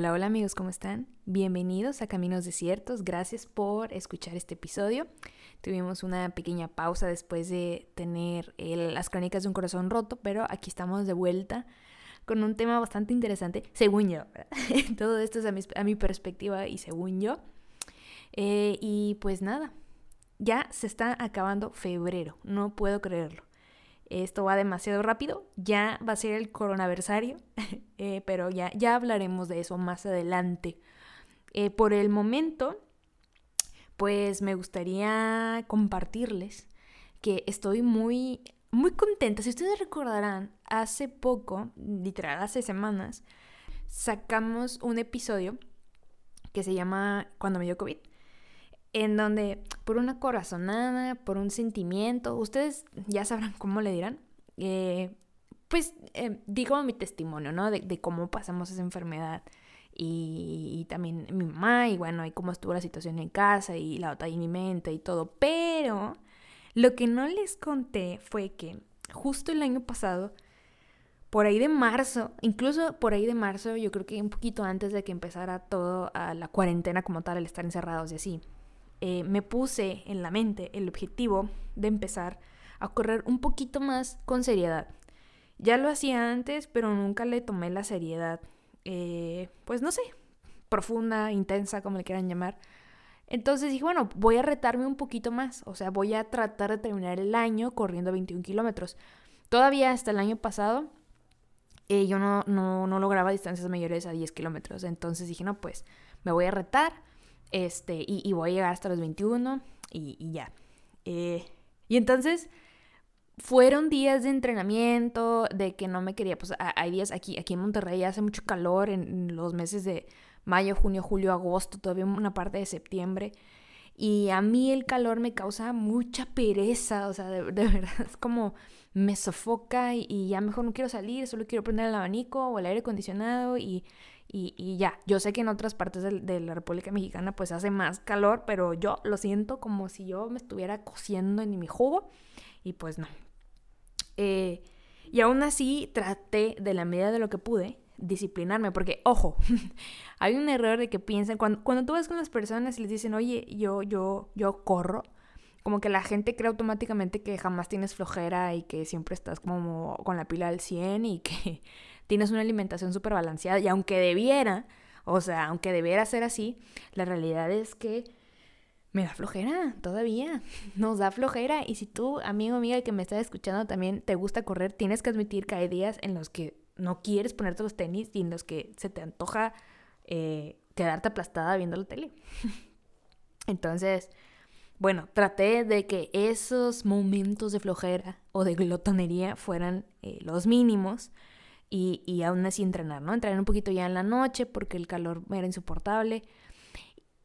Hola, hola amigos, ¿cómo están? Bienvenidos a Caminos Desiertos, gracias por escuchar este episodio. Tuvimos una pequeña pausa después de tener las crónicas de un corazón roto, pero aquí estamos de vuelta con un tema bastante interesante, según yo. Todo esto es a mi, perspectiva y según yo. Eh, y pues nada, ya se está acabando febrero, no puedo creerlo esto va demasiado rápido, ya va a ser el coronaversario, eh, pero ya, ya hablaremos de eso más adelante. Eh, por el momento, pues me gustaría compartirles que estoy muy, muy contenta. Si ustedes recordarán, hace poco, literal, hace semanas, sacamos un episodio que se llama Cuando me dio COVID en donde por una corazonada, por un sentimiento, ustedes ya sabrán cómo le dirán, eh, pues eh, digo mi testimonio, ¿no? De, cómo pasamos esa enfermedad y, también mi mamá y bueno, y cómo estuvo la situación en casa y la batalla en mi mente y todo, pero lo que no les conté fue que justo el año pasado, por ahí de marzo, incluso por ahí de marzo, yo creo que un poquito antes de que empezara todo la cuarentena como tal, el estar encerrados y así, eh, me puse en la mente el objetivo de empezar a correr un poquito más con seriedad. Ya lo hacía antes, pero nunca le tomé la seriedad, eh, pues no sé, profunda, intensa, como le quieran llamar. Entonces dije, bueno, voy a retarme un poquito más, o sea, voy a tratar de terminar el año corriendo 21 kilómetros. Todavía hasta el año pasado eh, yo no, no, no lograba distancias mayores a 10 kilómetros, entonces dije, no, pues me voy a retar este, y, voy a llegar hasta los 21 y, ya. Eh, y entonces fueron días de entrenamiento, de que no me quería, pues hay días aquí, aquí en Monterrey hace mucho calor en los meses de mayo, junio, julio, agosto, todavía una parte de septiembre. Y a mí el calor me causa mucha pereza, o sea, de, verdad es como me sofoca y, y, ya mejor no quiero salir, solo quiero prender el abanico o el aire acondicionado y, y, ya, yo sé que en otras partes de, la República Mexicana pues hace más calor, pero yo lo siento como si yo me estuviera cociendo en mi jugo y pues no. Eh, y aún así traté de la medida de lo que pude disciplinarme, porque ojo, hay un error de que piensan, cuando, cuando tú vas con las personas y les dicen, oye, yo, yo, yo corro, como que la gente cree automáticamente que jamás tienes flojera y que siempre estás como con la pila al 100 y que tienes una alimentación súper balanceada y aunque debiera, o sea, aunque debiera ser así, la realidad es que me da flojera todavía, nos da flojera y si tú, amigo, amiga que me estás escuchando también te gusta correr, tienes que admitir que hay días en los que no quieres ponerte los tenis y en los que se te antoja eh, quedarte aplastada viendo la tele. Entonces, bueno, traté de que esos momentos de flojera o de glotonería fueran eh, los mínimos y, y aún así entrenar, ¿no? Entrenar un poquito ya en la noche porque el calor era insoportable.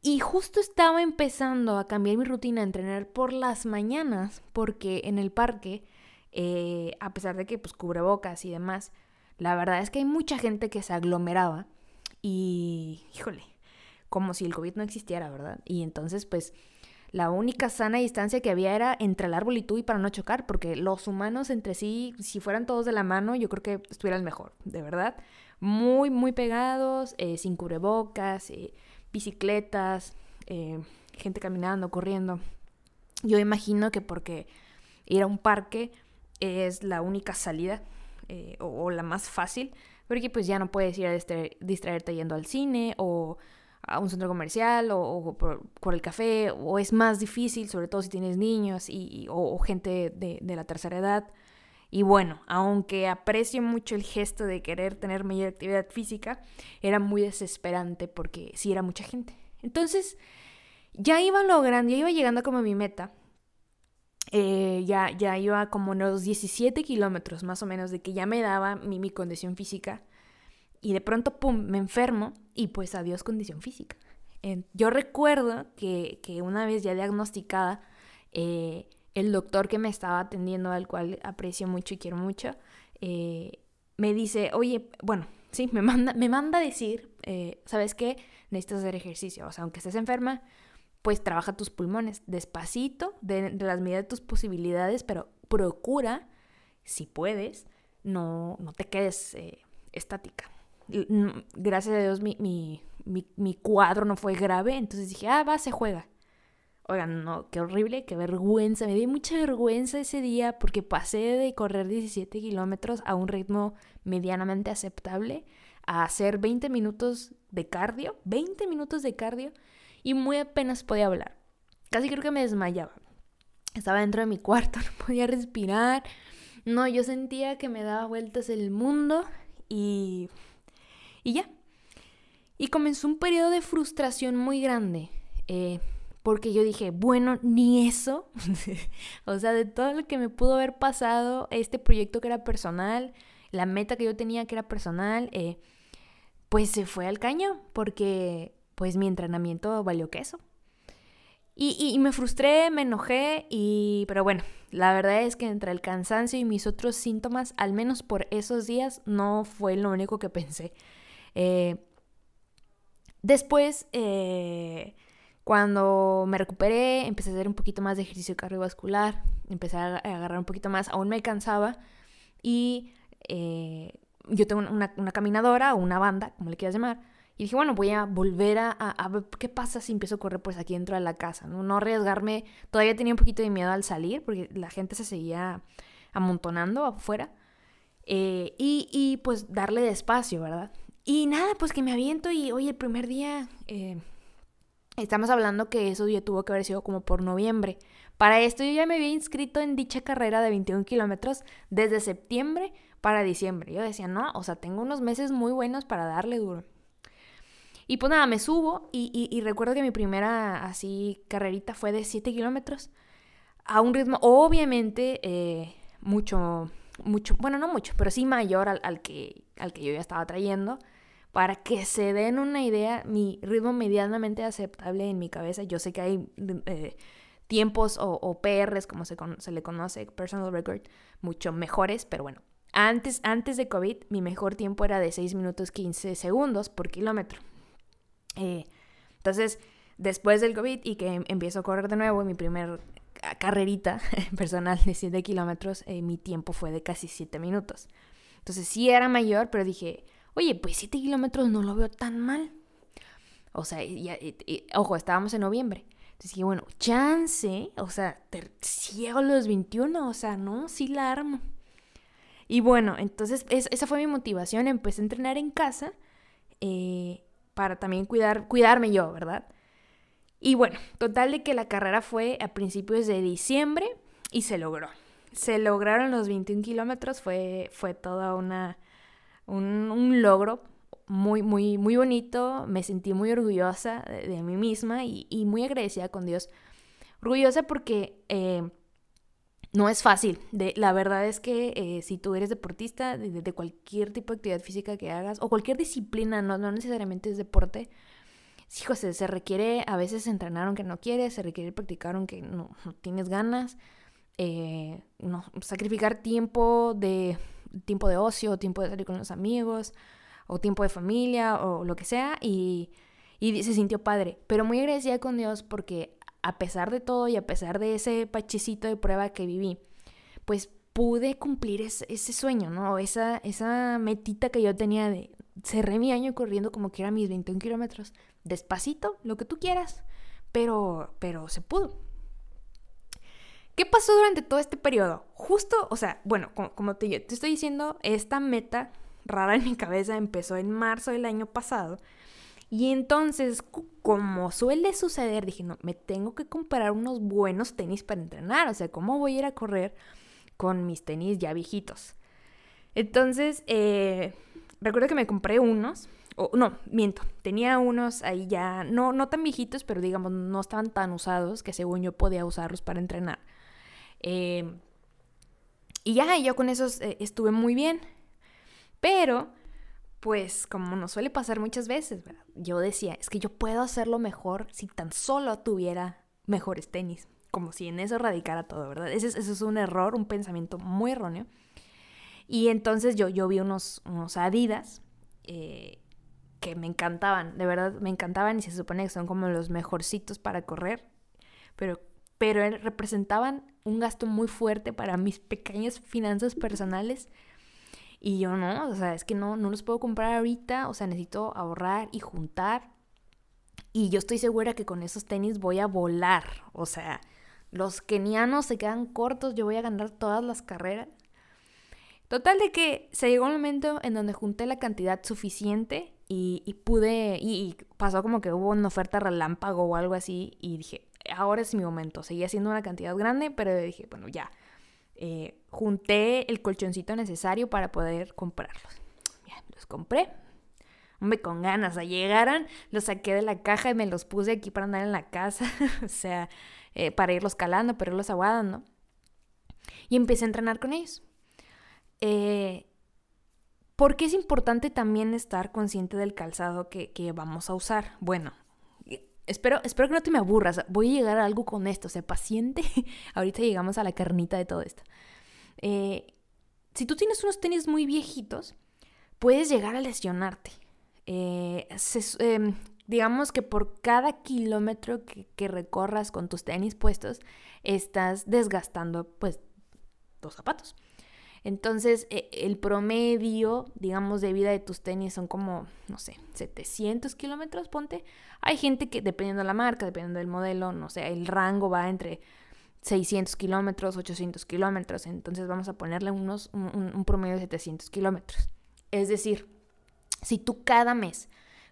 Y justo estaba empezando a cambiar mi rutina a entrenar por las mañanas porque en el parque, eh, a pesar de que pues cubrebocas y demás, la verdad es que hay mucha gente que se aglomeraba y, híjole, como si el COVID no existiera, ¿verdad? Y entonces pues la única sana distancia que había era entre el árbol y tú y para no chocar, porque los humanos entre sí, si fueran todos de la mano, yo creo que estuvieran mejor, de verdad. Muy, muy pegados, eh, sin cubrebocas, eh, bicicletas, eh, gente caminando, corriendo. Yo imagino que porque ir a un parque es la única salida o, la más fácil, porque pues ya no puedes ir a distraerte yendo al cine o a un centro comercial o, por, el café, o es más difícil, sobre todo si tienes niños y, o, gente de, de, la tercera edad. Y bueno, aunque aprecio mucho el gesto de querer tener mayor actividad física, era muy desesperante porque sí era mucha gente. Entonces, ya iba logrando, ya iba llegando como a mi meta. Eh, ya, ya iba como unos 17 kilómetros más o menos de que ya me daba mi, mi condición física y de pronto, ¡pum!, me enfermo y pues adiós condición física. yo recuerdo que, una vez ya diagnosticada, eh, el doctor que me estaba atendiendo, al cual aprecio mucho y quiero mucho, eh, me dice, oye, bueno, sí, me manda, me manda a decir, eh, ¿sabes qué? Necesitas hacer ejercicio. O sea, aunque estés enferma, pues trabaja tus pulmones despacito, de, de las medidas de tus posibilidades, pero procura, si puedes, no, no te quedes estática. Gracias a Dios mi, mi, mi, cuadro no fue grave, entonces dije, ah, va, se juega. Oigan, no, qué horrible, qué vergüenza. Me di mucha vergüenza ese día porque pasé de correr 17 kilómetros a un ritmo medianamente aceptable a hacer 20 minutos de cardio, 20 minutos de cardio y muy apenas podía hablar. Casi creo que me desmayaba. Estaba dentro de mi cuarto, no podía respirar. No, yo sentía que me daba vueltas el mundo y, y ya. Y comenzó un periodo de frustración muy grande. Eh, porque yo dije, bueno, ni eso. o sea, de todo lo que me pudo haber pasado, este proyecto que era personal, la meta que yo tenía que era personal, eh, pues se fue al caño. Porque pues mi entrenamiento valió queso. Y, me frustré, me enojé, y, pero bueno, la verdad es que entre el cansancio y mis otros síntomas, al menos por esos días, no fue lo único que pensé. Eh, después, eh, cuando me recuperé, empecé a hacer un poquito más de ejercicio cardiovascular, empecé a agarrar un poquito más, aún me cansaba, y eh, yo tengo una, una caminadora o una banda, como le quieras llamar, y dije, bueno, voy a volver a, ver qué pasa si empiezo a correr pues aquí dentro de la casa, ¿no? No arriesgarme. Todavía tenía un poquito de miedo al salir porque la gente se seguía amontonando afuera. Eh, y, pues darle despacio, ¿verdad? Y nada, pues que me aviento y hoy el primer día, eh, estamos hablando que eso ya tuvo que haber sido como por noviembre. Para esto yo ya me había inscrito en dicha carrera de 21 kilómetros desde septiembre para diciembre. Yo decía, no, o sea, tengo unos meses muy buenos para darle duro. Y pues nada, me subo y, recuerdo que mi primera así carrerita fue de 7 kilómetros a un ritmo obviamente eh, mucho, mucho, bueno, no mucho, pero sí mayor al, que, al que yo ya estaba trayendo. Para que se den una idea, mi ritmo medianamente aceptable en mi cabeza. Yo sé que hay eh, tiempos o, PRs, como se, le conoce, personal record, mucho mejores, pero bueno, antes, antes de COVID, mi mejor tiempo era de 6 minutos 15 segundos por kilómetro. Eh, entonces, después del COVID y que empiezo a correr de nuevo, mi primer carrerita personal de 7 kilómetros, eh, mi tiempo fue de casi 7 minutos. Entonces sí era mayor, pero dije, oye, pues 7 kilómetros no lo veo tan mal. O sea, ojo, estábamos en noviembre. Entonces dije, bueno, chance, o sea, ciego los 21, o sea, no, sí la armo. Y bueno, entonces esa fue mi motivación. Empecé a entrenar en casa. Eh, para también cuidar, cuidarme yo, ¿verdad? Y bueno, total de que la carrera fue a principios de diciembre y se logró. Se lograron los 21 kilómetros, fue, fue toda una, un, logro muy, muy, muy bonito. Me sentí muy orgullosa de, mí misma y, muy agradecida con Dios. Orgullosa porque eh, no es fácil. De, la verdad es que eh, si tú eres deportista, de, cualquier tipo de actividad física que hagas, o cualquier disciplina, no, no necesariamente es deporte, sí, José, se requiere a veces entrenar aunque no quieres, se requiere practicar aunque no, tienes ganas, eh, no, sacrificar tiempo de, tiempo de ocio, tiempo de salir con los amigos, o tiempo de familia, o lo que sea, y, y se sintió padre. Pero muy agradecida con Dios porque a pesar de todo y a pesar de ese pachecito de prueba que viví, pues pude cumplir ese, sueño, ¿no? Esa, esa metita que yo tenía de cerré mi año corriendo como que era mis 21 kilómetros, despacito, lo que tú quieras, pero, pero se pudo. ¿Qué pasó durante todo este periodo? Justo, o sea, bueno, como, te, te estoy diciendo, esta meta rara en mi cabeza empezó en marzo del año pasado y entonces, como suele suceder, dije, no, me tengo que comprar unos buenos tenis para entrenar. O sea, ¿cómo voy a ir a correr con mis tenis ya viejitos? Entonces, eh, recuerdo que me compré unos, o no, miento, tenía unos ahí ya, no, no tan viejitos, pero digamos, no estaban tan usados que según yo podía usarlos para entrenar. Eh, y ya, yo con esos eh, estuve muy bien. Pero pues como nos suele pasar muchas veces, yo decía, es que yo puedo hacerlo mejor si tan solo tuviera mejores tenis, como si en eso radicara todo, ¿verdad? Ese, es un error, un pensamiento muy erróneo. Y entonces yo, yo vi unos, unos Adidas eh, que me encantaban, de verdad me encantaban y se supone que son como los mejorcitos para correr, pero, pero representaban un gasto muy fuerte para mis pequeñas finanzas personales Y yo no, o sea, es que no, no los puedo comprar ahorita, o sea, necesito ahorrar y juntar. Y yo estoy segura que con esos tenis voy a volar, o sea, los kenianos se quedan cortos, yo voy a ganar todas las carreras. Total de que se llegó un momento en donde junté la cantidad suficiente y, pude, y, pasó como que hubo una oferta relámpago o algo así y dije, ahora es mi momento. Seguía siendo una cantidad grande, pero dije, bueno, ya. Eh, junté el colchoncito necesario para poder comprarlos. Bien, los compré. Hombre, con ganas. O llegaran, los saqué de la caja y me los puse aquí para andar en la casa. o sea, eh, para irlos calando, para irlos aguadando. Y empecé a entrenar con ellos. Eh, ¿Por qué es importante también estar consciente del calzado que, vamos a usar? Bueno, espero, espero que no te me aburras. Voy a llegar a algo con esto. O sea, paciente. Ahorita llegamos a la carnita de todo esto. Eh, si tú tienes unos tenis muy viejitos, puedes llegar a lesionarte. Eh, em, digamos que por cada kilómetro que, que, recorras con tus tenis puestos, estás desgastando pues tus zapatos. Entonces, e, el promedio, digamos, de vida de tus tenis son como, no sé, 700 kilómetros, ponte. Hay gente que, dependiendo de la marca, dependiendo del modelo, no sé, el rango va entre 600 kilómetros, 800 kilómetros. Entonces, vamos a ponerle unos, un, promedio de 700 kilómetros. Es decir, si tú cada mes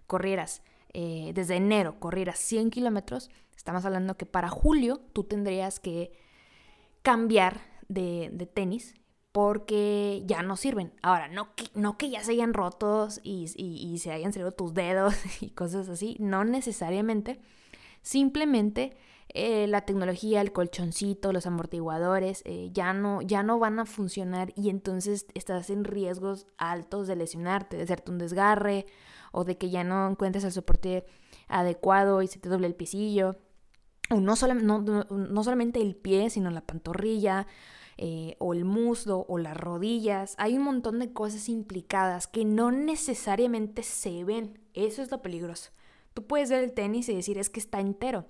corrieras, eh, desde enero, corrieras 100 kilómetros, estamos hablando que para julio tú tendrías que cambiar de, de tenis porque ya no sirven. Ahora, no que, no que ya se hayan rotos y, se hayan salido tus dedos y cosas así, no necesariamente. Simplemente eh, la tecnología, el colchoncito, los amortiguadores eh, ya, no, ya no van a funcionar y entonces estás en riesgos altos de lesionarte, de hacerte un desgarre o de que ya no encuentres el soporte adecuado y se te doble el pisillo. O no solamente el pie, sino la pantorrilla eh, o el muslo o las rodillas. Hay un montón de cosas implicadas que no necesariamente se ven. Eso es lo peligroso. Tú puedes ver el tenis y decir es que está entero.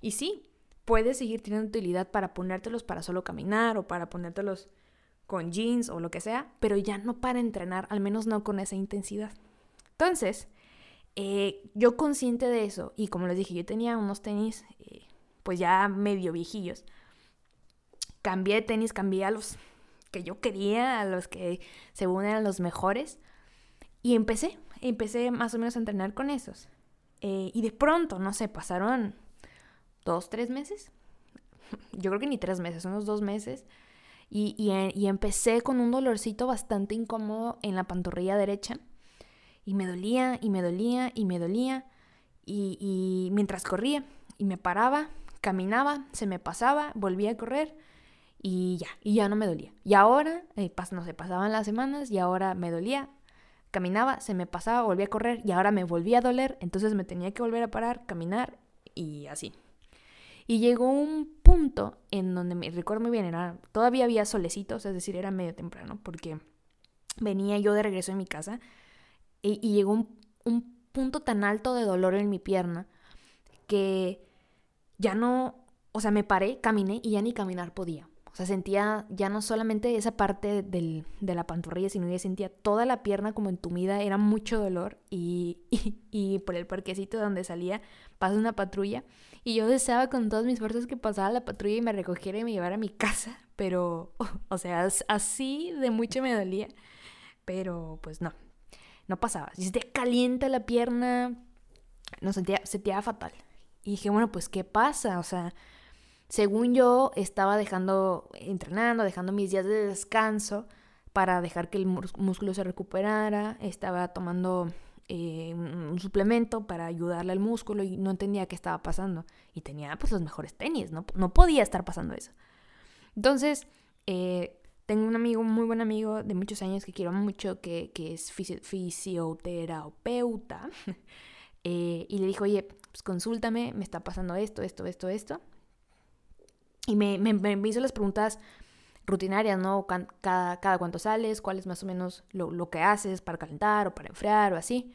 Y sí, puedes seguir teniendo utilidad para ponértelos para solo caminar o para ponértelos con jeans o lo que sea, pero ya no para entrenar, al menos no con esa intensidad. Entonces, eh, yo consciente de eso, y como les dije, yo tenía unos tenis eh, pues ya medio viejillos, cambié de tenis, cambié a los que yo quería, a los que según eran los mejores. Y empecé, empecé más o menos a entrenar con esos. Eh, y de pronto, no sé, pasaron dos, tres meses. Yo creo que ni tres meses, unos dos meses. Y, y, empecé con un dolorcito bastante incómodo en la pantorrilla derecha. Y me dolía, y me dolía, y me dolía. Y, y mientras corría, y me paraba, caminaba, se me pasaba, volvía a correr y ya, y ya no me dolía. Y ahora, eh, no sé, pasaban las semanas y ahora me dolía, caminaba, se me pasaba, volvía a correr y ahora me volvía a doler, entonces me tenía que volver a parar, caminar y así. Y llegó un punto en donde me recuerdo muy bien, era, todavía había solecitos, es decir, era medio temprano, porque venía yo de regreso en mi casa y, llegó un, un punto tan alto de dolor en mi pierna que ya no, o sea, me paré, caminé y ya ni caminar podía. Sea, sentía ya no solamente esa parte de la pantorrilla, sino que sentía toda la pierna como entumida, era mucho dolor y, y, por el parquecito donde salía pasa una patrulla y yo deseaba con todas mis fuerzas que pasara la patrulla y me recogiera y me llevara a mi casa, pero, o sea, así de mucho me dolía, pero pues no, no pasaba. Si te calienta la pierna, no sentía, sentía fatal. Y dije, bueno, pues, ¿qué pasa? O sea, según yo, estaba dejando, entrenando, dejando mis días de descanso para dejar que el músculo se recuperara, estaba tomando eh, un suplemento para ayudarle al músculo y no entendía qué estaba pasando. Y tenía pues los mejores tenis, no, no podía estar pasando eso. Entonces, eh, tengo un amigo, muy buen amigo de muchos años que quiero mucho, que, que es fisioterapeuta, eh, y le dijo, oye, pues consúltame, me está pasando esto, esto, esto, esto. Y me, hizo las preguntas rutinarias, ¿no? Cada, cada cuánto sales, cuál es más o menos lo, lo, que haces para calentar o para enfriar o así.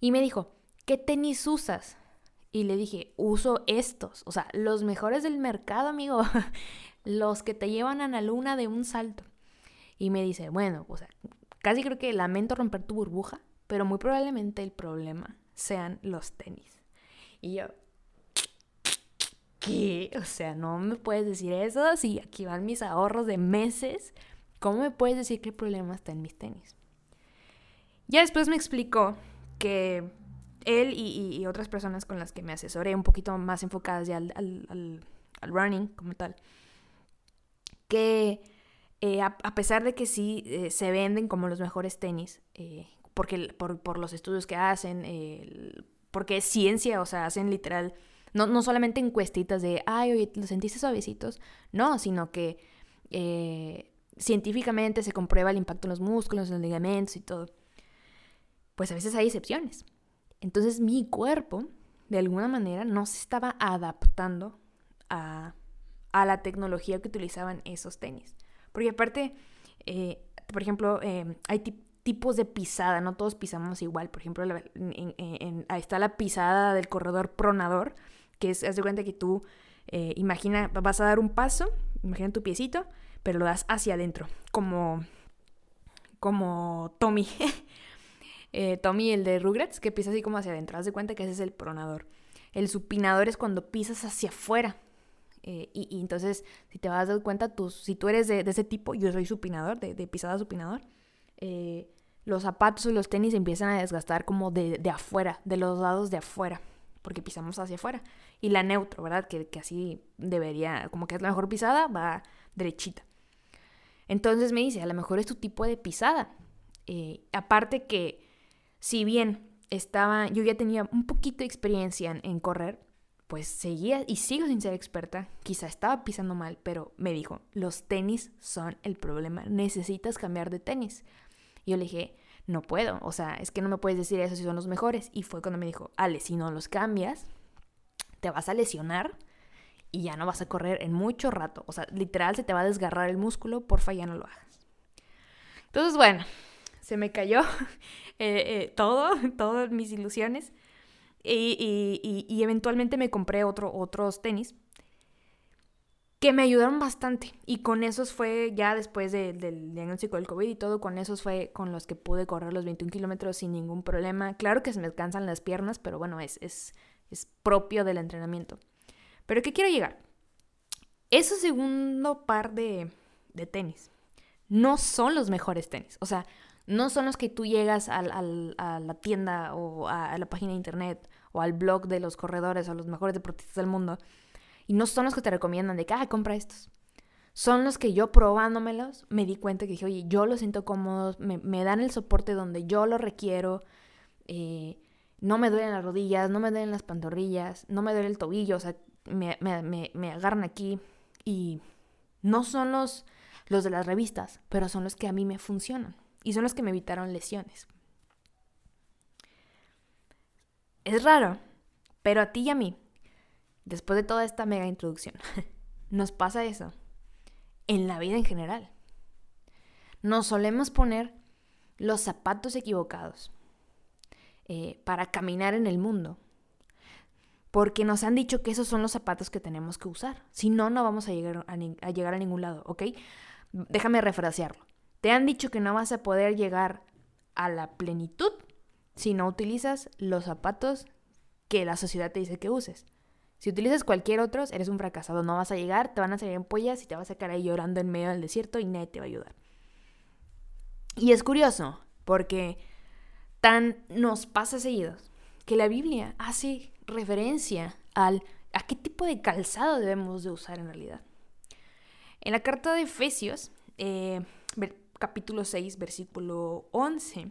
Y me dijo, ¿qué tenis usas? Y le dije, uso estos, o sea, los mejores del mercado, amigo, los que te llevan a la luna de un salto. Y me dice, bueno, o sea, casi creo que lamento romper tu burbuja, pero muy probablemente el problema sean los tenis. Y yo, ¿qué? O sea, no me puedes decir eso si aquí van mis ahorros de meses. ¿Cómo me puedes decir que el problema está en mis tenis? Ya después me explicó que él y, otras personas con las que me asesoré, un poquito más enfocadas ya al, running como tal, que eh, a, pesar de que sí eh, se venden como los mejores tenis, eh, porque, por, los estudios que hacen, porque es ciencia, o sea, hacen literal, no, no solamente encuestitas de, ay, oye, ¿lo sentiste suavecitos? No, sino que científicamente se comprueba el impacto en los músculos, en los ligamentos y todo. Pues a veces hay excepciones. Entonces mi cuerpo, de alguna manera, no se estaba adaptando a, la tecnología que utilizaban esos tenis. Porque aparte, eh, por ejemplo, eh, hay tipos de pisada, no todos pisamos igual. Por ejemplo, ahí está la pisada del corredor pronador, que es, haz de cuenta que tú, eh, imagina, vas a dar un paso, imagina tu piecito, pero lo das hacia adentro, como, como Tommy. Eh, Tommy, el de Rugrats, que pisa así como hacia adentro. Haz de cuenta que ese es el pronador. El supinador es cuando pisas hacia afuera. Eh, y, entonces, si te vas a dar cuenta, tú, si tú eres de, ese tipo, yo soy supinador, de, pisada supinador, los zapatos o los tenis empiezan a desgastar como de, afuera, de los lados de afuera, porque pisamos hacia afuera. Y la neutro, ¿verdad? Que, que así debería, como que es la mejor pisada, va derechita. Entonces me dice, a lo mejor es tu tipo de pisada. aparte que si bien estaba, yo ya tenía un poquito de experiencia en, correr, pues seguía y sigo sin ser experta, quizá estaba pisando mal, pero me dijo, los tenis son el problema, necesitas cambiar de tenis. Y yo le dije, no puedo, o sea, es que no me puedes decir eso si son los mejores. Y fue cuando me dijo, Ale, si no los cambias, te vas a lesionar y ya no vas a correr en mucho rato. O sea, literal se te va a desgarrar el músculo, porfa, ya no lo hagas. Entonces, bueno, se me cayó eh, eh, todo, todas mis ilusiones. Y, eventualmente me compré otro, otros tenis que me ayudaron bastante. Y con esos fue, ya después del diagnóstico del COVID y todo, con esos fue con los que pude correr los 21 kilómetros sin ningún problema. Claro que se me cansan las piernas, pero bueno, es, es, es propio del entrenamiento. Pero ¿qué quiero llegar? Ese segundo par de, de tenis no son los mejores tenis. O sea, no son los que tú llegas a la tienda o a, la página de internet o al blog de los corredores o los mejores deportistas del mundo y no son los que te recomiendan de que, ah, compra estos. Son los que yo probándomelos me di cuenta que dije, oye, yo los siento cómodos, me, dan el soporte donde yo lo requiero, eh, no me duelen las rodillas, no me duelen las pantorrillas, no me duele el tobillo, o sea, me, me agarran aquí y no son los, los de las revistas, pero son los que a mí me funcionan y son los que me evitaron lesiones. Es raro, pero a ti y a mí, después de toda esta mega introducción, nos pasa eso en la vida en general. Nos solemos poner los zapatos equivocados eh, para caminar en el mundo. Porque nos han dicho que esos son los zapatos que tenemos que usar. Si no, no vamos a llegar a, a llegar a ningún lado, ¿ok? Déjame refrasearlo. Te han dicho que no vas a poder llegar a la plenitud si no utilizas los zapatos que la sociedad te dice que uses. Si utilizas cualquier otro, eres un fracasado. No vas a llegar, te van a salir en pollas y te vas a quedar ahí llorando en medio del desierto y nadie te va a ayudar. Y es curioso, porque tan nos pasa seguido que la Biblia hace referencia al a qué tipo de calzado debemos de usar en realidad. En la carta de Efesios, eh, capítulo 6, versículo 11.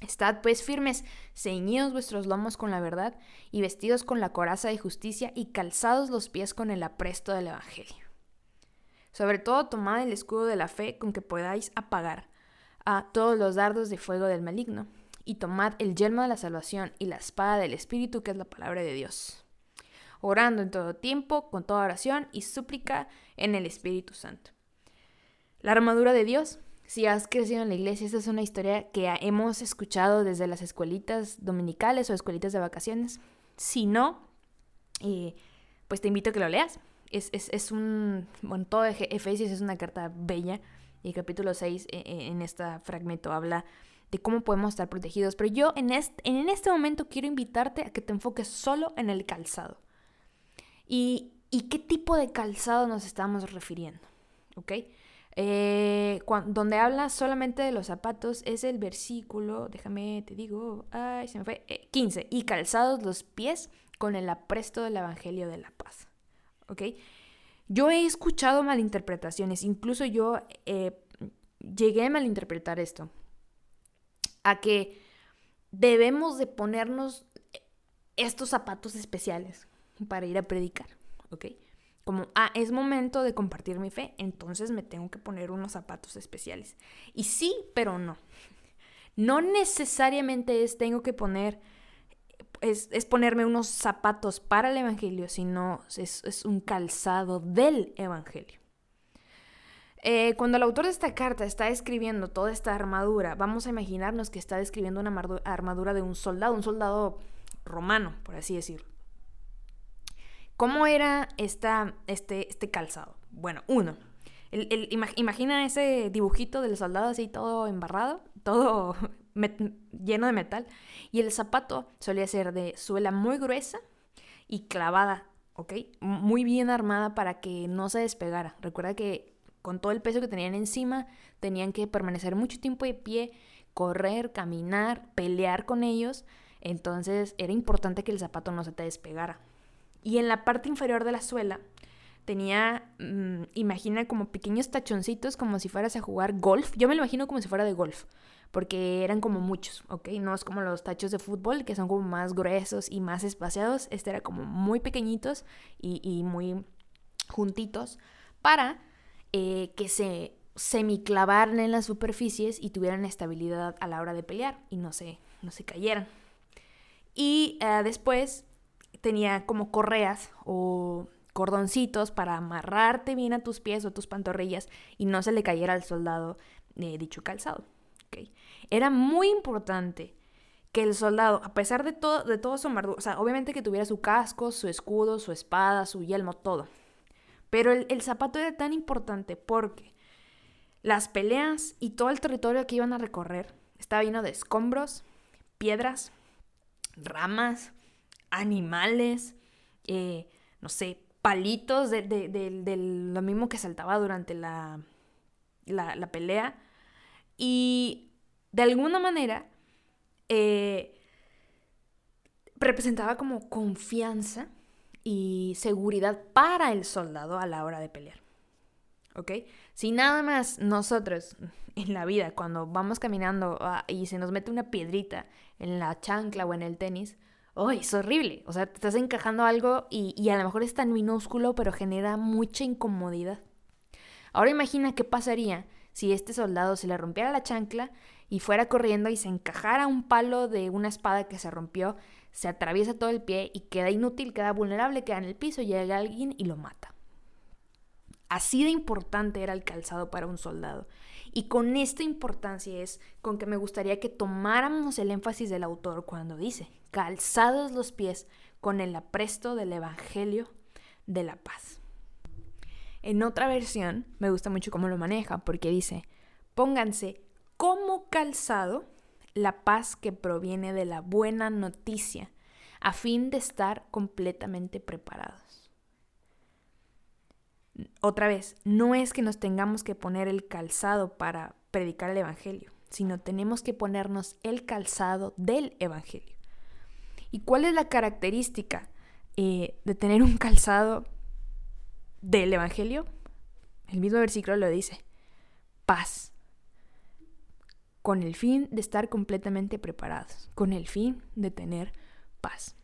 Estad pues firmes, ceñidos vuestros lomos con la verdad, y vestidos con la coraza de justicia, y calzados los pies con el apresto del Evangelio. Sobre todo tomad el escudo de la fe con que podáis apagar a todos los dardos de fuego del maligno, y tomad el yelmo de la salvación y la espada del Espíritu, que es la palabra de Dios. Orando en todo tiempo, con toda oración y súplica en el Espíritu Santo. La armadura de Dios. Si has crecido en la iglesia, esta es una historia que hemos escuchado desde las escuelitas dominicales o escuelitas de vacaciones. Si no, eh, pues te invito a que lo leas. Es, es, es un, bueno, todo Efesios es una carta bella y capítulo 6 eh, eh, en este fragmento habla de cómo podemos estar protegidos. Pero yo en este, en este momento quiero invitarte a que te enfoques solo en el calzado. ¿Y, y qué tipo de calzado nos estamos refiriendo? ¿Ok? Eh, donde habla solamente de los zapatos es el versículo, déjame, te digo, ay, se me fue, 15, y calzados los pies con el apresto del Evangelio de la Paz. ¿Ok? Yo he escuchado malinterpretaciones, incluso yo eh, llegué a malinterpretar esto, a que debemos de ponernos estos zapatos especiales para ir a predicar, ¿ok? Como, ah, es momento de compartir mi fe, entonces me tengo que poner unos zapatos especiales. Y sí, pero no. No necesariamente es tengo que poner es, ponerme unos zapatos para el Evangelio, sino es, un calzado del Evangelio. Eh, cuando el autor de esta carta está escribiendo toda esta armadura, vamos a imaginarnos que está describiendo una armadura de un soldado, un soldado romano, por así decirlo. ¿Cómo era esta, este, este calzado? Bueno, uno, imagina ese dibujito del soldado así todo embarrado, todo lleno de metal. Y el zapato solía ser de suela muy gruesa y clavada, ¿ok? Muy bien armada para que no se despegara. Recuerda que con todo el peso que tenían encima, tenían que permanecer mucho tiempo de pie, correr, caminar, pelear con ellos. Entonces era importante que el zapato no se te despegara. Y en la parte inferior de la suela tenía, mm, imagina como pequeños tachoncitos como si fueras a jugar golf. Yo me lo imagino como si fuera de golf porque eran como muchos, ¿ok? No es como los tachos de fútbol, que son como más gruesos y más espaciados. Este era como muy pequeñitos y, muy juntitos para eh, que se semiclavaran en las superficies y tuvieran estabilidad a la hora de pelear y no se, no se cayeran. Y eh, después tenía como correas o cordoncitos para amarrarte bien a tus pies o tus pantorrillas y no se le cayera al soldado eh, dicho calzado. Era muy importante que el soldado, a pesar de todo, de todo su o sea, obviamente que tuviera su casco, su escudo, su espada, su yelmo, todo. Pero el, zapato era tan importante porque las peleas y todo el territorio que iban a recorrer estaba lleno de escombros, piedras, ramas, animales, eh, no sé, palitos de, lo mismo que saltaba durante la, la pelea. Y de alguna manera eh, representaba como confianza y seguridad para el soldado a la hora de pelear. ¿Ok? Si nada más nosotros en la vida, cuando vamos caminando ah, y se nos mete una piedrita en la chancla o en el tenis, ¡oh, es horrible! O sea, te estás encajando algo y, y a lo mejor es tan minúsculo, pero genera mucha incomodidad. Ahora imagina qué pasaría si este soldado se le rompiera la chancla y fuera corriendo y se encajara un palo de una espada que se rompió, se atraviesa todo el pie y queda inútil, queda vulnerable, queda en el piso, llega alguien y lo mata. Así de importante era el calzado para un soldado. Y con esta importancia es con que me gustaría que tomáramos el énfasis del autor cuando dice, calzados los pies con el apresto del Evangelio de la paz. En otra versión, me gusta mucho cómo lo maneja, porque dice, pónganse como calzado la paz que proviene de la buena noticia, a fin de estar completamente preparados. Otra vez, no es que nos tengamos que poner el calzado para predicar el Evangelio, sino tenemos que ponernos el calzado del Evangelio. ¿Y cuál es la característica eh, de tener un calzado del Evangelio, el mismo versículo lo dice, paz, con el fin de estar completamente preparados, con el fin de tener paz.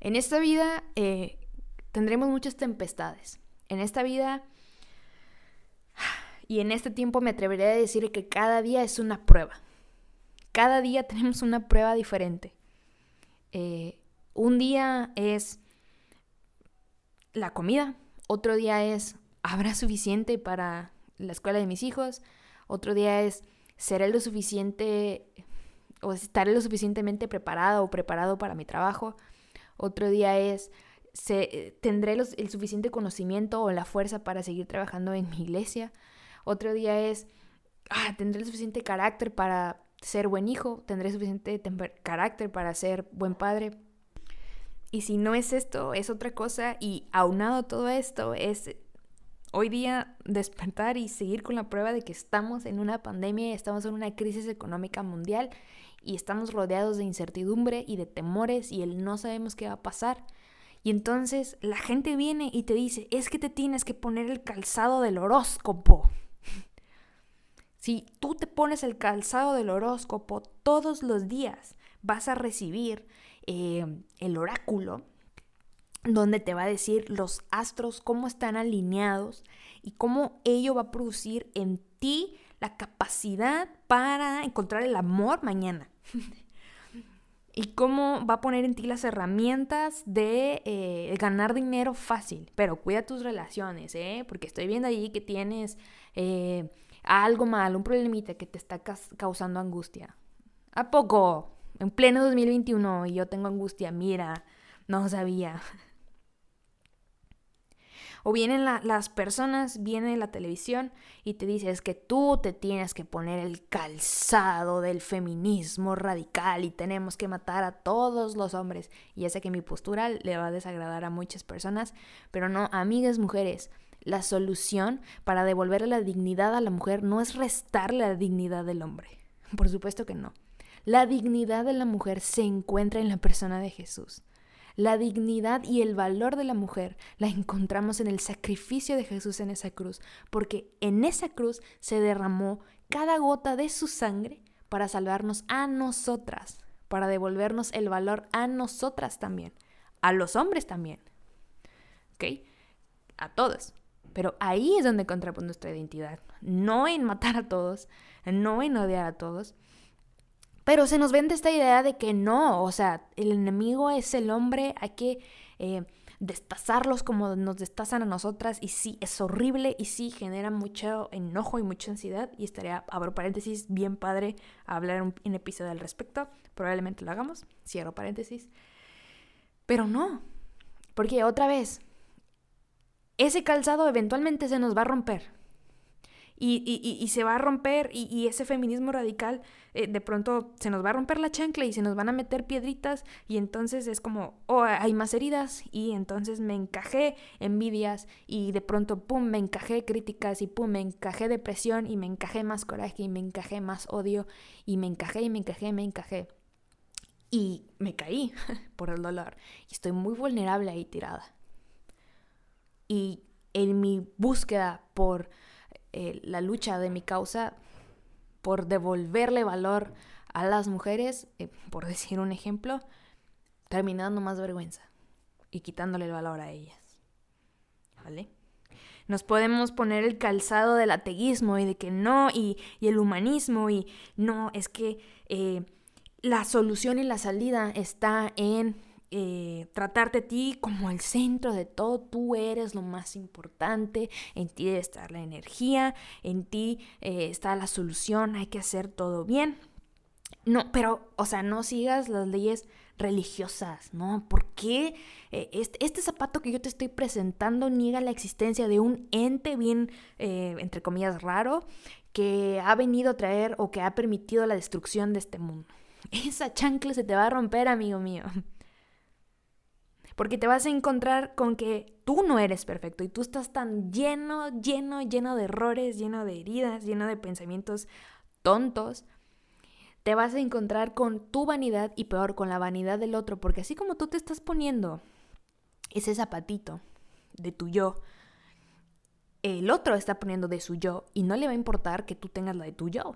En esta vida eh, tendremos muchas tempestades. En esta vida y en este tiempo me atrevería a decir que cada día es una prueba. cada día tenemos una prueba diferente. Eh, un día es la comida, otro día es habrá suficiente para la escuela de mis hijos, otro día es seré lo suficiente o estaré lo suficientemente preparado o preparado para mi trabajo, otro día es se, tendré el suficiente conocimiento o la fuerza para seguir trabajando en mi iglesia, otro día es ah, tendré el suficiente carácter para ser buen hijo, tendré suficiente carácter para ser buen padre. Y si no es esto, es otra cosa. Y aunado todo esto, es hoy día despertar y seguir con la prueba de que estamos en una pandemia, estamos en una crisis económica mundial y estamos rodeados de incertidumbre y de temores y el no sabemos qué va a pasar. Y entonces la gente viene y te dice, es que te tienes que poner el calzado del horóscopo. Si tú te pones el calzado del horóscopo todos los días, vas a recibir eh, el oráculo donde te va a decir los astros, cómo están alineados y cómo ello va a producir en ti la capacidad para encontrar el amor mañana. y cómo va a poner en ti las herramientas de eh, ganar dinero fácil. Pero cuida tus relaciones, ¿eh? Porque estoy viendo ahí que tienes eh, algo mal, un problemita que te está causando angustia. ¿A poco? En pleno 2021 y yo tengo angustia, mira, no sabía. O vienen las personas, viene la televisión y te dice es que tú te tienes que poner el calzado del feminismo radical y tenemos que matar a todos los hombres. Y ya sé que mi postura le va a desagradar a muchas personas, pero no, amigas mujeres, la solución para devolverle la dignidad a la mujer no es restarle la dignidad del hombre. Por supuesto que no. La dignidad de la mujer se encuentra en la persona de Jesús. La dignidad y el valor de la mujer la encontramos en el sacrificio de Jesús en esa cruz, porque en esa cruz se derramó cada gota de su sangre para salvarnos a nosotras, para devolvernos el valor a nosotras también, a los hombres también. ¿Ok? A todos. Pero ahí es donde encontramos nuestra identidad, no en matar a todos, no en odiar a todos, pero se nos vende esta idea de que no, o sea, el enemigo es el hombre, hay que eh, destazarlos como nos destazan a nosotras y sí, es horrible y sí, genera mucho enojo y mucha ansiedad y estaría, abro paréntesis, bien padre hablar un, un episodio al respecto, probablemente lo hagamos, cierro paréntesis, pero no, porque otra vez, ese calzado eventualmente se nos va a romper y, se va a romper y, ese feminismo radical eh, de pronto se nos va a romper la chancla y se nos van a meter piedritas y entonces es como, oh, hay más heridas y entonces me encajé envidias y de pronto, pum, me encajé críticas y pum, me encajé depresión y me encajé más coraje y me encajé más odio y me encajé y me encajé y me encajé. Y me caí por el dolor y estoy muy vulnerable ahí tirada. Y en mi búsqueda por eh, la lucha de mi causa por devolverle valor a las mujeres, eh, por decir un ejemplo, terminando más vergüenza y quitándole el valor a ellas. ¿Vale? Nos podemos poner el calzado del ateísmo y de que no, y, el humanismo, y no, es que eh, la solución y la salida está en eh, tratarte a ti como el centro de todo, tú eres lo más importante, en ti debe estar la energía, en ti eh, está la solución, hay que hacer todo bien. No, pero, o sea, no sigas las leyes religiosas, ¿no? ¿Por qué eh, este, este, zapato que yo te estoy presentando niega la existencia de un ente bien, entre comillas, raro, que ha venido a traer o que ha permitido la destrucción de este mundo? Esa chancla se te va a romper, amigo mío porque te vas a encontrar con que tú no eres perfecto y tú estás tan lleno, lleno, lleno de errores, lleno de heridas, lleno de pensamientos tontos. Te vas a encontrar con tu vanidad y peor, con la vanidad del otro, porque así como tú te estás poniendo ese zapatito de tu yo, el otro está poniendo de su yo y no le va a importar que tú tengas la de tu yo.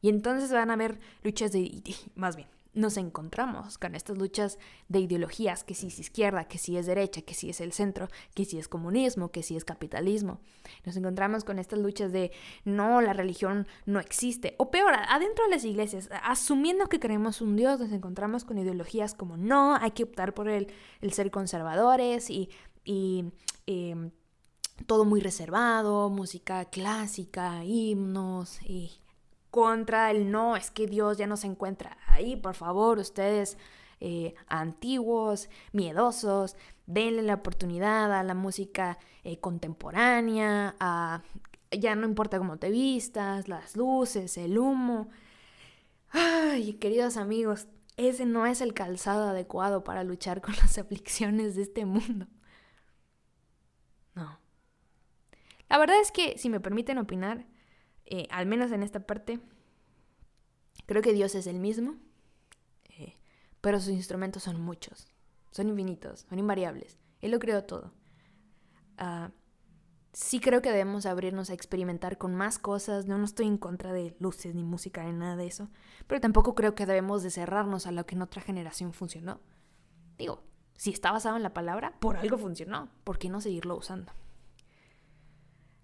Y entonces van a haber luchas de, más bien, nos encontramos con estas luchas de ideologías, que si es izquierda, que si es derecha, que si es el centro, que si es comunismo, que si es capitalismo. Nos encontramos con estas luchas de no, la religión no existe. O peor, adentro de las iglesias, asumiendo que creemos un Dios, nos encontramos con ideologías como no, hay que optar por el, ser conservadores y... Em, todo muy reservado, música clásica, himnos y contra el no, es que Dios ya no se encuentra ahí, por favor, ustedes eh, antiguos, miedosos, denle la oportunidad a la música eh, contemporánea, a, ya no importa cómo te vistas, las luces, el humo. Ay, queridos amigos, ese no es el calzado adecuado para luchar con las aflicciones de este mundo. No. La verdad es que, si me permiten opinar, eh, al menos en esta parte, creo que Dios es el mismo, eh, pero sus instrumentos son muchos, son infinitos, son invariables. Él lo creó todo. Ah, sí creo que debemos abrirnos a experimentar con más cosas. No, no estoy en contra de luces ni música ni nada de eso. Pero tampoco creo que debemos de cerrarnos a lo que en otra generación funcionó. Digo, si está basado en la palabra, por algo funcionó. ¿Por qué no seguirlo usando?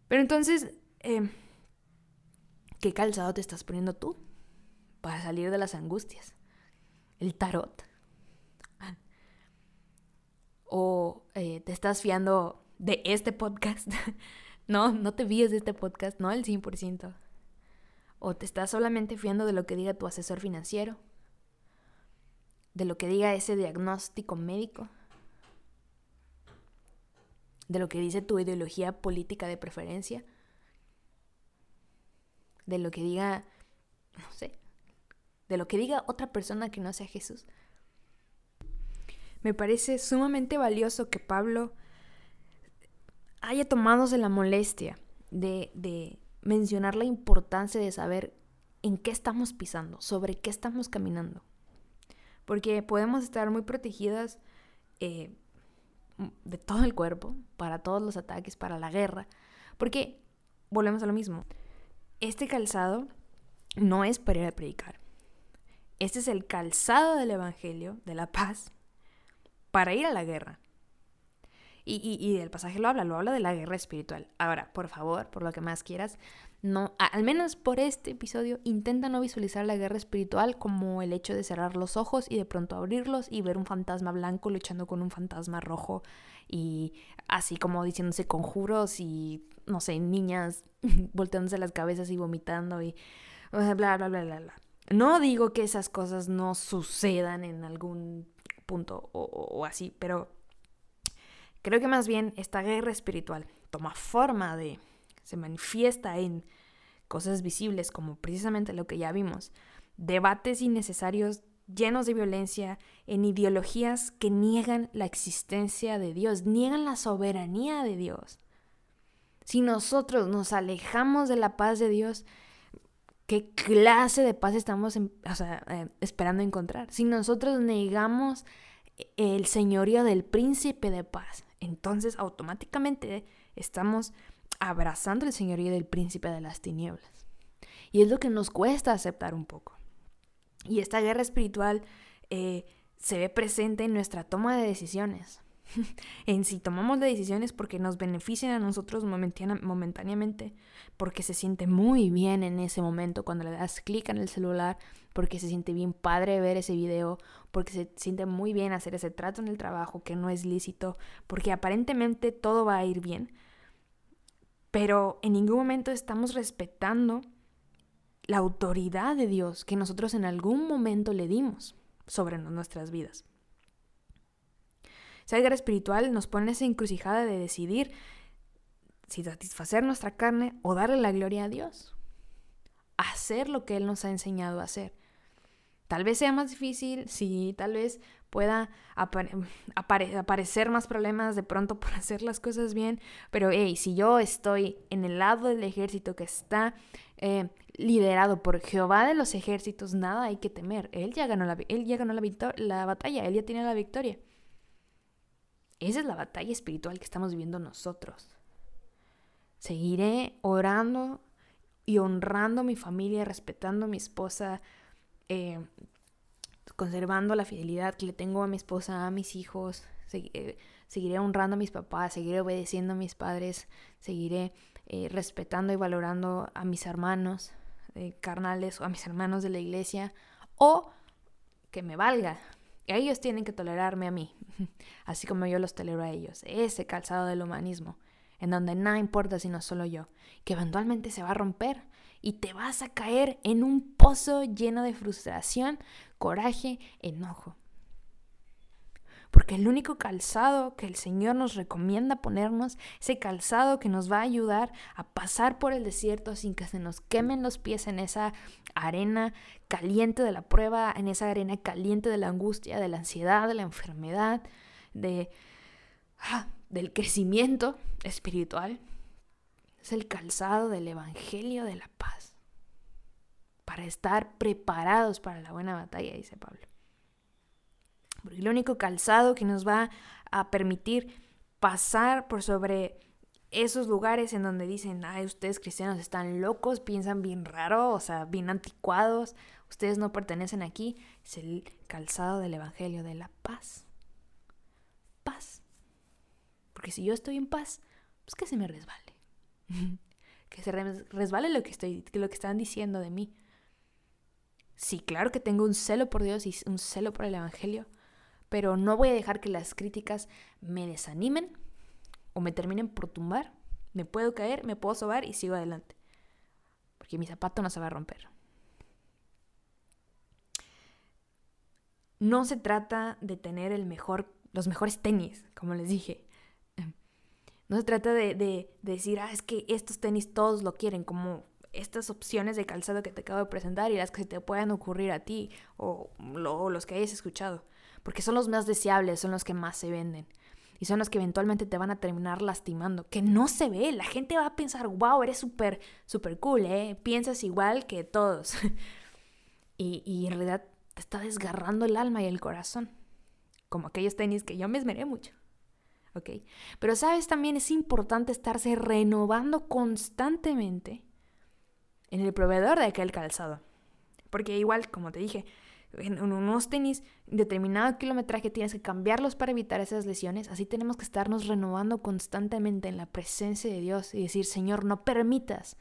Pero entonces, eh, ¿Qué calzado te estás poniendo tú para salir de las angustias? ¿El tarot? ¿O eh, te estás fiando de este podcast? no, no te fíes de este podcast, no al 100%. ¿O te estás solamente fiando de lo que diga tu asesor financiero? ¿De lo que diga ese diagnóstico médico? ¿De lo que dice tu ideología política de preferencia? De lo que diga, no sé, de lo que diga otra persona que no sea Jesús. Me parece sumamente valioso que Pablo haya tomado la molestia de, de mencionar la importancia de saber en qué estamos pisando, sobre qué estamos caminando. Porque podemos estar muy protegidas eh, de todo el cuerpo, para todos los ataques, para la guerra. Porque volvemos a lo mismo este calzado no es para ir a predicar. Este es el calzado del Evangelio, de la paz, para ir a la guerra. Y, el pasaje lo habla, lo habla de la guerra espiritual. Ahora, por favor, por lo que más quieras, no, al menos por este episodio, intenta no visualizar la guerra espiritual como el hecho de cerrar los ojos y de pronto abrirlos y ver un fantasma blanco luchando con un fantasma rojo y así como diciéndose conjuros y, no sé, niñas volteándose las cabezas y vomitando y bla, bla, bla, bla, bla. No digo que esas cosas no sucedan en algún punto o así, pero creo que más bien esta guerra espiritual toma forma de se manifiesta en cosas visibles como precisamente lo que ya vimos, debates innecesarios llenos de violencia, en ideologías que niegan la existencia de Dios, niegan la soberanía de Dios. Si nosotros nos alejamos de la paz de Dios, ¿qué clase de paz estamos eh, esperando encontrar? Si nosotros negamos el señorío del príncipe de paz, entonces automáticamente estamos abrazando el señorío del príncipe de las tinieblas. Y es lo que nos cuesta aceptar un poco. Y esta guerra espiritual eh, se ve presente en nuestra toma de decisiones. en si tomamos las decisiones porque nos benefician a nosotros momentáneamente, porque se siente muy bien en ese momento cuando le das clic en el celular, porque se siente bien padre ver ese video, porque se siente muy bien hacer ese trato en el trabajo que no es lícito, porque aparentemente todo va a ir bien pero en ningún momento estamos respetando la autoridad de Dios que nosotros en algún momento le dimos sobre nuestras vidas. Esa guerra espiritual nos pone esa encrucijada de decidir si satisfacer nuestra carne o darle la gloria a Dios. Hacer lo que Él nos ha enseñado a hacer. Tal vez sea más difícil, sí, tal vez pueda aparecer más problemas de pronto por hacer las cosas bien, pero hey, si yo estoy en el lado del ejército que está eh, liderado por Jehová de los ejércitos, nada hay que temer. Él ya ganó, la, él ya ganó la, la batalla, él ya tiene la victoria. Esa es la batalla espiritual que estamos viviendo nosotros. Seguiré orando y honrando a mi familia, respetando a mi esposa, eh, conservando la fidelidad que le tengo a mi esposa, a mis hijos, eh, seguiré honrando a mis papás, seguiré obedeciendo a mis padres, seguiré eh, respetando y valorando a mis hermanos carnales o a mis hermanos de la iglesia, o que me valga. Ellos tienen que tolerarme a mí, así como yo los tolero a ellos. Ese calzado del humanismo, en donde nada importa sino solo yo, que eventualmente se va a romper y te vas a caer en un pozo lleno de frustración, coraje, enojo. Porque el único calzado que el Señor nos recomienda ponernos, ese calzado que nos va a ayudar a pasar por el desierto sin que se nos quemen los pies en esa arena caliente de la prueba, en esa arena caliente de la angustia, de la ansiedad, de la enfermedad, de, ah, del crecimiento espiritual, es el calzado del Evangelio de la paz. Para estar preparados para la buena batalla, dice Pablo. Porque el único calzado que nos va a permitir pasar por sobre esos lugares en donde dicen, ay, ustedes cristianos están locos, piensan bien raro, o sea, bien anticuados, ustedes no pertenecen aquí, es el calzado del Evangelio de la paz. Paz. Porque si yo estoy en paz, pues que se me resbale. que se resbale lo que, estoy, lo que están diciendo de mí. Sí, claro que tengo un celo por Dios y un celo por el Evangelio, pero no voy a dejar que las críticas me desanimen o me terminen por tumbar. Me puedo caer, me puedo sobar y sigo adelante. Porque mi zapato no se va a romper. No se trata de tener el mejor, los mejores tenis, como les dije. No se trata de, decir, ah, es que estos tenis todos lo quieren, como estas opciones de calzado que te acabo de presentar y las que te puedan ocurrir a ti o los que hayas escuchado porque son los más deseables, son los que más se venden. Y son los que eventualmente te van a terminar lastimando. Que no se ve. La gente va a pensar, wow, eres súper, súper cool, ¿eh? Piensas igual que todos. y, y en realidad te está desgarrando el alma y el corazón. Como aquellos tenis que yo me esmeré mucho. ¿Ok? Pero sabes, también es importante estarse renovando constantemente en el proveedor de aquel calzado. Porque igual, como te dije, en unos tenis determinado kilometraje tienes que cambiarlos para evitar esas lesiones. Así tenemos que estarnos renovando constantemente en la presencia de Dios y decir, Señor, no permitas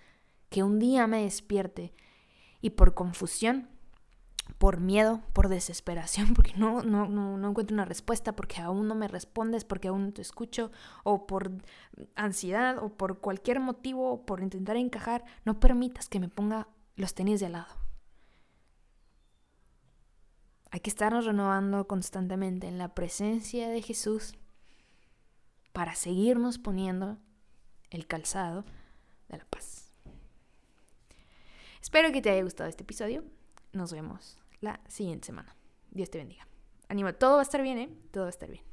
que un día me despierte y por confusión, por miedo, por desesperación, porque no, no, no, encuentro una respuesta, porque aún no me respondes, porque aún no te escucho, o por ansiedad, o por cualquier motivo, o por intentar encajar, no permitas que me ponga los tenis de lado hay que estarnos renovando constantemente en la presencia de Jesús para seguirnos poniendo el calzado de la paz. Espero que te haya gustado este episodio. Nos vemos la siguiente semana. Dios te bendiga. Anima, todo va a estar bien, ¿eh? Todo va a estar bien.